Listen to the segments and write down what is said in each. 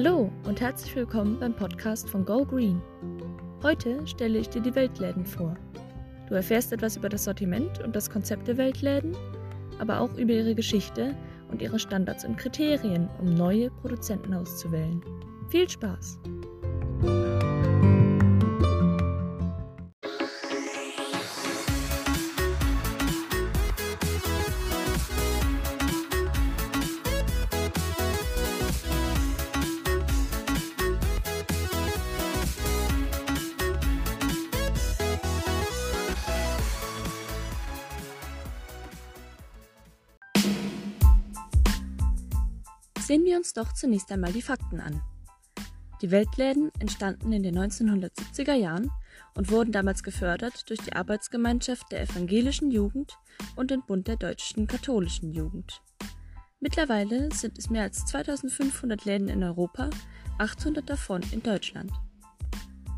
Hallo und herzlich willkommen beim Podcast von Go Green. Heute stelle ich dir die Weltläden vor. Du erfährst etwas über das Sortiment und das Konzept der Weltläden, aber auch über ihre Geschichte und ihre Standards und Kriterien, um neue Produzenten auszuwählen. Viel Spaß! Sehen wir uns doch zunächst einmal die Fakten an. Die Weltläden entstanden in den 1970er Jahren und wurden damals gefördert durch die Arbeitsgemeinschaft der evangelischen Jugend und den Bund der deutschen katholischen Jugend. Mittlerweile sind es mehr als 2500 Läden in Europa, 800 davon in Deutschland.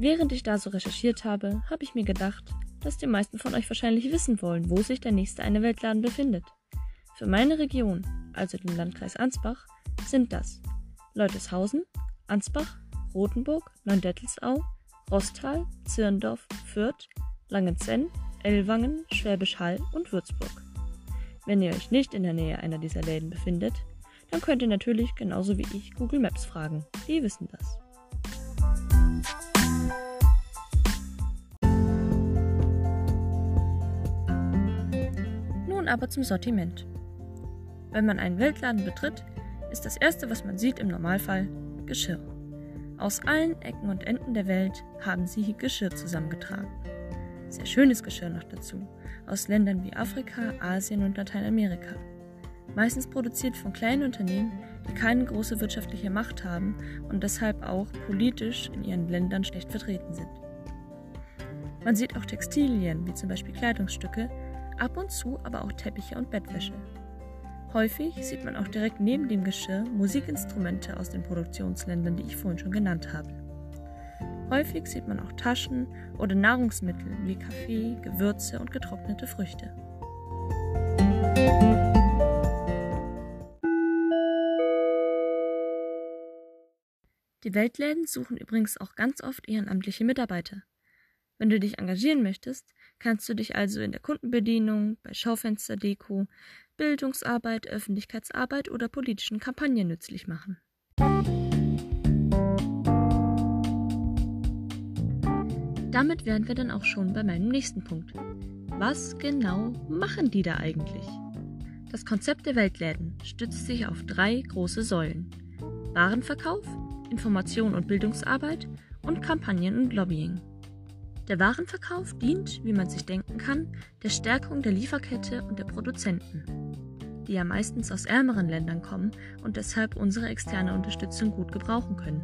Während ich da so recherchiert habe, habe ich mir gedacht, dass die meisten von euch wahrscheinlich wissen wollen, wo sich der nächste eine Weltladen befindet. Für meine Region, also den Landkreis Ansbach, sind das Leuteshausen, Ansbach, Rothenburg, Neudettelsau, Rostal, Zirndorf, Fürth, Langenzenn, Ellwangen, Schwäbisch Hall und Würzburg. Wenn ihr euch nicht in der Nähe einer dieser Läden befindet, dann könnt ihr natürlich genauso wie ich Google Maps fragen. Die wissen das. Nun aber zum Sortiment. Wenn man einen Weltladen betritt, ist das Erste, was man sieht im Normalfall, Geschirr. Aus allen Ecken und Enden der Welt haben sie Geschirr zusammengetragen. Sehr schönes Geschirr noch dazu, aus Ländern wie Afrika, Asien und Lateinamerika. Meistens produziert von kleinen Unternehmen, die keine große wirtschaftliche Macht haben und deshalb auch politisch in ihren Ländern schlecht vertreten sind. Man sieht auch Textilien, wie zum Beispiel Kleidungsstücke, ab und zu aber auch Teppiche und Bettwäsche. Häufig sieht man auch direkt neben dem Geschirr Musikinstrumente aus den Produktionsländern, die ich vorhin schon genannt habe. Häufig sieht man auch Taschen oder Nahrungsmittel wie Kaffee, Gewürze und getrocknete Früchte. Die Weltläden suchen übrigens auch ganz oft ehrenamtliche Mitarbeiter. Wenn du dich engagieren möchtest, kannst du dich also in der Kundenbedienung, bei Schaufensterdeko, Bildungsarbeit, Öffentlichkeitsarbeit oder politischen Kampagnen nützlich machen. Damit wären wir dann auch schon bei meinem nächsten Punkt. Was genau machen die da eigentlich? Das Konzept der Weltläden stützt sich auf drei große Säulen. Warenverkauf, Information und Bildungsarbeit und Kampagnen und Lobbying. Der Warenverkauf dient, wie man sich denken kann, der Stärkung der Lieferkette und der Produzenten die ja meistens aus ärmeren Ländern kommen und deshalb unsere externe Unterstützung gut gebrauchen können.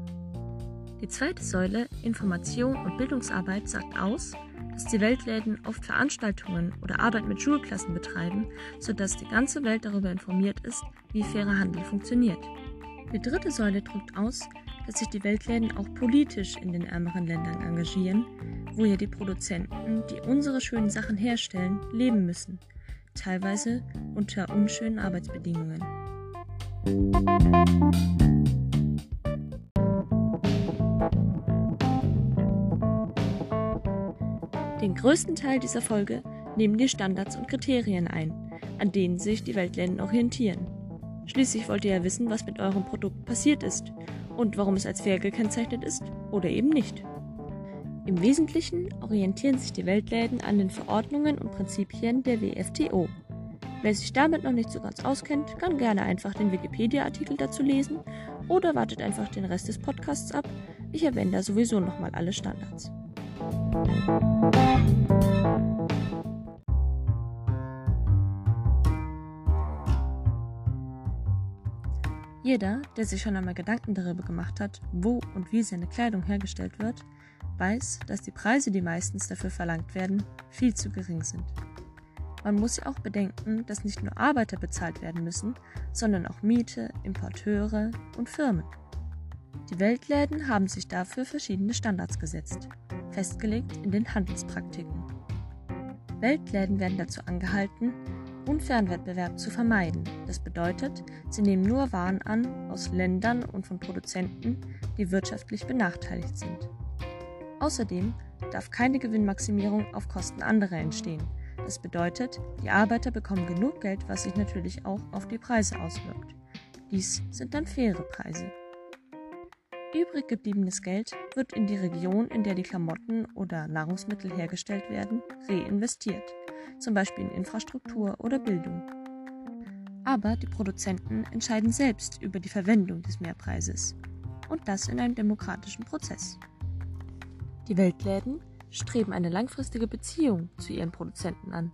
Die zweite Säule, Information und Bildungsarbeit, sagt aus, dass die Weltläden oft Veranstaltungen oder Arbeit mit Schulklassen betreiben, sodass die ganze Welt darüber informiert ist, wie fairer Handel funktioniert. Die dritte Säule drückt aus, dass sich die Weltläden auch politisch in den ärmeren Ländern engagieren, wo ja die Produzenten, die unsere schönen Sachen herstellen, leben müssen – teilweise unter unschönen Arbeitsbedingungen. Den größten Teil dieser Folge nehmen die Standards und Kriterien ein, an denen sich die Weltländer orientieren. Schließlich wollt ihr ja wissen, was mit eurem Produkt passiert ist und warum es als fair gekennzeichnet ist oder eben nicht. Im Wesentlichen orientieren sich die Weltläden an den Verordnungen und Prinzipien der WFTO. Wer sich damit noch nicht so ganz auskennt, kann gerne einfach den Wikipedia-Artikel dazu lesen oder wartet einfach den Rest des Podcasts ab. Ich erwähne da sowieso nochmal alle Standards. Jeder, der sich schon einmal Gedanken darüber gemacht hat, wo und wie seine Kleidung hergestellt wird, weiß, dass die Preise, die meistens dafür verlangt werden, viel zu gering sind. Man muss ja auch bedenken, dass nicht nur Arbeiter bezahlt werden müssen, sondern auch Miete, Importeure und Firmen. Die Weltläden haben sich dafür verschiedene Standards gesetzt, festgelegt in den Handelspraktiken. Weltläden werden dazu angehalten, unfairen Wettbewerb zu vermeiden. Das bedeutet, sie nehmen nur Waren an aus Ländern und von Produzenten, die wirtschaftlich benachteiligt sind. Außerdem darf keine Gewinnmaximierung auf Kosten anderer entstehen. Das bedeutet, die Arbeiter bekommen genug Geld, was sich natürlich auch auf die Preise auswirkt. Dies sind dann faire Preise. Übrig gebliebenes Geld wird in die Region, in der die Klamotten oder Nahrungsmittel hergestellt werden, reinvestiert, zum Beispiel in Infrastruktur oder Bildung. Aber die Produzenten entscheiden selbst über die Verwendung des Mehrpreises und das in einem demokratischen Prozess. Die Weltläden streben eine langfristige Beziehung zu ihren Produzenten an.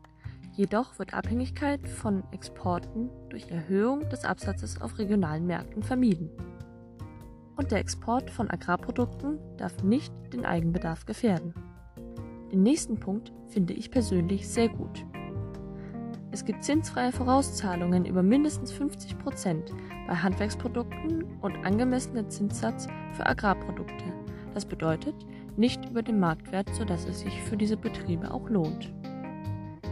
Jedoch wird Abhängigkeit von Exporten durch Erhöhung des Absatzes auf regionalen Märkten vermieden. Und der Export von Agrarprodukten darf nicht den Eigenbedarf gefährden. Den nächsten Punkt finde ich persönlich sehr gut. Es gibt zinsfreie Vorauszahlungen über mindestens 50 Prozent bei Handwerksprodukten und angemessenen Zinssatz für Agrarprodukte. Das bedeutet, nicht über den Marktwert, sodass es sich für diese Betriebe auch lohnt.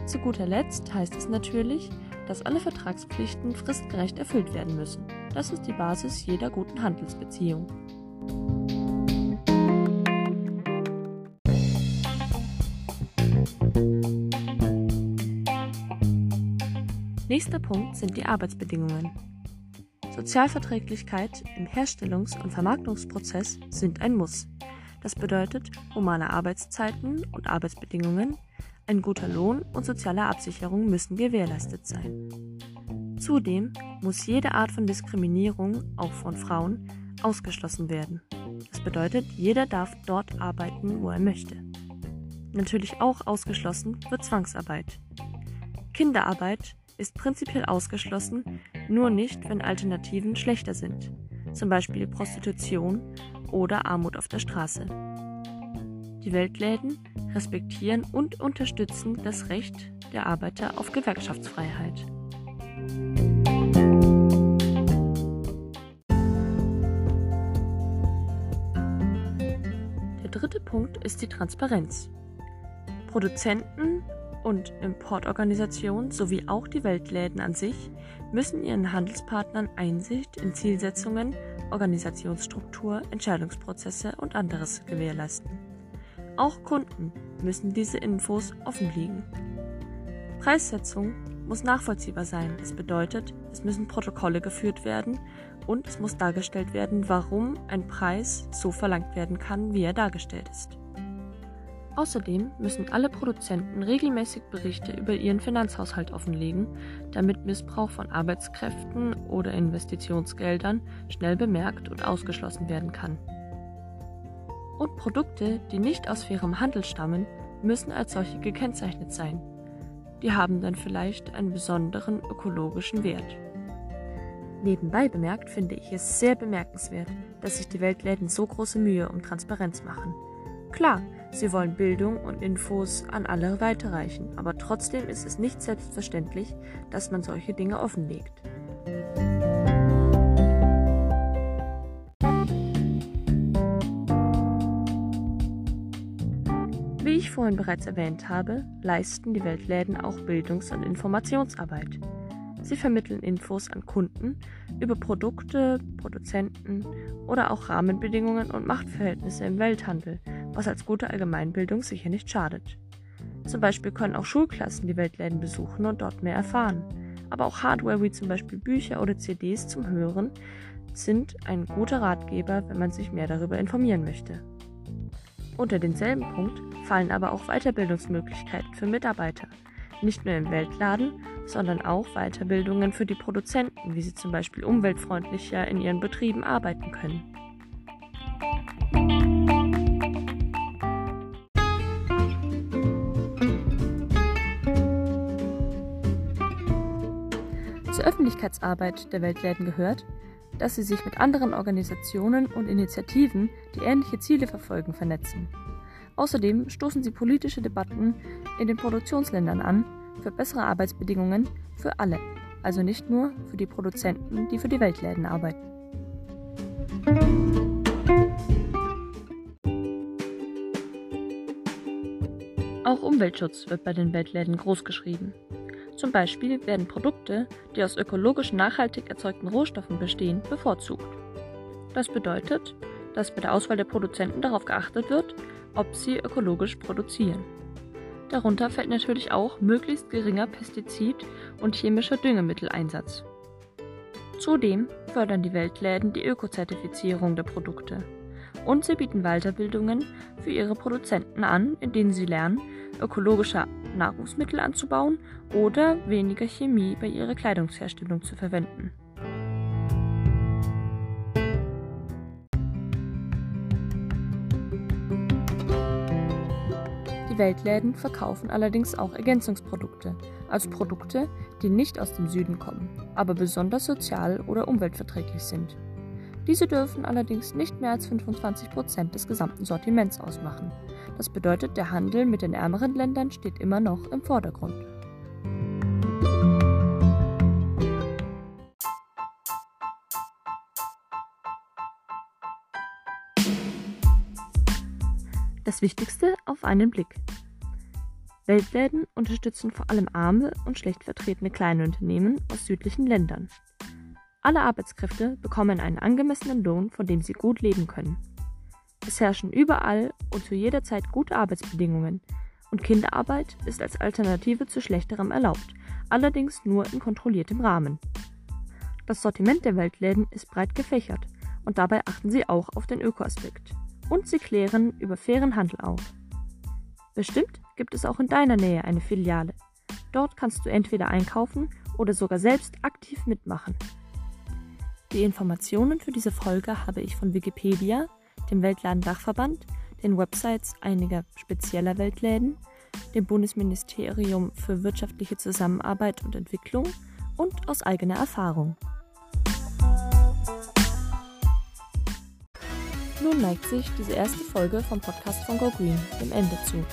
Zu guter Letzt heißt es natürlich, dass alle Vertragspflichten fristgerecht erfüllt werden müssen. Das ist die Basis jeder guten Handelsbeziehung. Nächster Punkt sind die Arbeitsbedingungen. Sozialverträglichkeit im Herstellungs- und Vermarktungsprozess sind ein Muss. Das bedeutet humane Arbeitszeiten und Arbeitsbedingungen, ein guter Lohn und soziale Absicherung müssen gewährleistet sein. Zudem muss jede Art von Diskriminierung, auch von Frauen, ausgeschlossen werden. Das bedeutet, jeder darf dort arbeiten, wo er möchte. Natürlich auch ausgeschlossen wird Zwangsarbeit. Kinderarbeit ist prinzipiell ausgeschlossen, nur nicht, wenn Alternativen schlechter sind, zum Beispiel Prostitution oder Armut auf der Straße. Die Weltläden respektieren und unterstützen das Recht der Arbeiter auf Gewerkschaftsfreiheit. Der dritte Punkt ist die Transparenz. Produzenten und Importorganisationen sowie auch die Weltläden an sich müssen ihren Handelspartnern Einsicht in Zielsetzungen Organisationsstruktur, Entscheidungsprozesse und anderes gewährleisten. Auch Kunden müssen diese Infos offenlegen. Preissetzung muss nachvollziehbar sein. Das bedeutet, es müssen Protokolle geführt werden und es muss dargestellt werden, warum ein Preis so verlangt werden kann, wie er dargestellt ist. Außerdem müssen alle Produzenten regelmäßig Berichte über ihren Finanzhaushalt offenlegen, damit Missbrauch von Arbeitskräften oder Investitionsgeldern schnell bemerkt und ausgeschlossen werden kann. Und Produkte, die nicht aus fairem Handel stammen, müssen als solche gekennzeichnet sein. Die haben dann vielleicht einen besonderen ökologischen Wert. Nebenbei bemerkt finde ich es sehr bemerkenswert, dass sich die Weltläden so große Mühe um Transparenz machen. Klar, sie wollen Bildung und Infos an alle weiterreichen, aber trotzdem ist es nicht selbstverständlich, dass man solche Dinge offenlegt. Wie ich vorhin bereits erwähnt habe, leisten die Weltläden auch Bildungs- und Informationsarbeit. Sie vermitteln Infos an Kunden über Produkte, Produzenten oder auch Rahmenbedingungen und Machtverhältnisse im Welthandel, was als gute Allgemeinbildung sicher nicht schadet. Zum Beispiel können auch Schulklassen die Weltläden besuchen und dort mehr erfahren. Aber auch Hardware wie zum Beispiel Bücher oder CDs zum Hören sind ein guter Ratgeber, wenn man sich mehr darüber informieren möchte. Unter denselben Punkt fallen aber auch Weiterbildungsmöglichkeiten für Mitarbeiter, nicht nur im Weltladen, sondern auch Weiterbildungen für die Produzenten, wie sie zum Beispiel umweltfreundlicher in ihren Betrieben arbeiten können. Zur Öffentlichkeitsarbeit der Weltläden gehört, dass sie sich mit anderen Organisationen und Initiativen, die ähnliche Ziele verfolgen, vernetzen. Außerdem stoßen sie politische Debatten in den Produktionsländern an für bessere Arbeitsbedingungen für alle, also nicht nur für die Produzenten, die für die Weltläden arbeiten. Auch Umweltschutz wird bei den Weltläden großgeschrieben. Zum Beispiel werden Produkte, die aus ökologisch nachhaltig erzeugten Rohstoffen bestehen, bevorzugt. Das bedeutet, dass bei der Auswahl der Produzenten darauf geachtet wird, ob sie ökologisch produzieren. Darunter fällt natürlich auch möglichst geringer Pestizid- und chemischer Düngemitteleinsatz. Zudem fördern die Weltläden die Ökozertifizierung der Produkte. Und sie bieten Weiterbildungen für ihre Produzenten an, in denen sie lernen, ökologische Nahrungsmittel anzubauen oder weniger Chemie bei ihrer Kleidungsherstellung zu verwenden. Die Weltläden verkaufen allerdings auch Ergänzungsprodukte, also Produkte, die nicht aus dem Süden kommen, aber besonders sozial oder umweltverträglich sind. Diese dürfen allerdings nicht mehr als 25 Prozent des gesamten Sortiments ausmachen. Das bedeutet, der Handel mit den ärmeren Ländern steht immer noch im Vordergrund. Das Wichtigste auf einen Blick. Weltläden unterstützen vor allem arme und schlecht vertretene kleine Unternehmen aus südlichen Ländern. Alle Arbeitskräfte bekommen einen angemessenen Lohn, von dem sie gut leben können. Es herrschen überall und zu jeder Zeit gute Arbeitsbedingungen und Kinderarbeit ist als Alternative zu schlechterem erlaubt, allerdings nur in kontrolliertem Rahmen. Das Sortiment der Weltläden ist breit gefächert und dabei achten sie auch auf den Ökoaspekt. Und sie klären über fairen Handel auf. Bestimmt gibt es auch in deiner Nähe eine Filiale. Dort kannst du entweder einkaufen oder sogar selbst aktiv mitmachen. Die Informationen für diese Folge habe ich von Wikipedia, dem Weltladendachverband, den Websites einiger spezieller Weltläden, dem Bundesministerium für wirtschaftliche Zusammenarbeit und Entwicklung und aus eigener Erfahrung. Nun neigt sich diese erste Folge vom Podcast von Go Green dem Ende zu.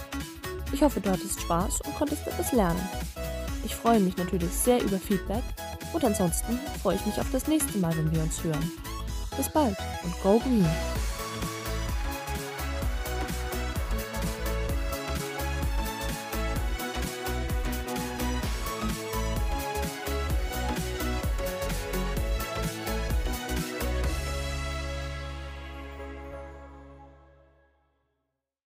Ich hoffe, du hattest Spaß und konntest etwas lernen. Ich freue mich natürlich sehr über Feedback und ansonsten freue ich mich auf das nächste Mal, wenn wir uns hören. Bis bald und Go Green!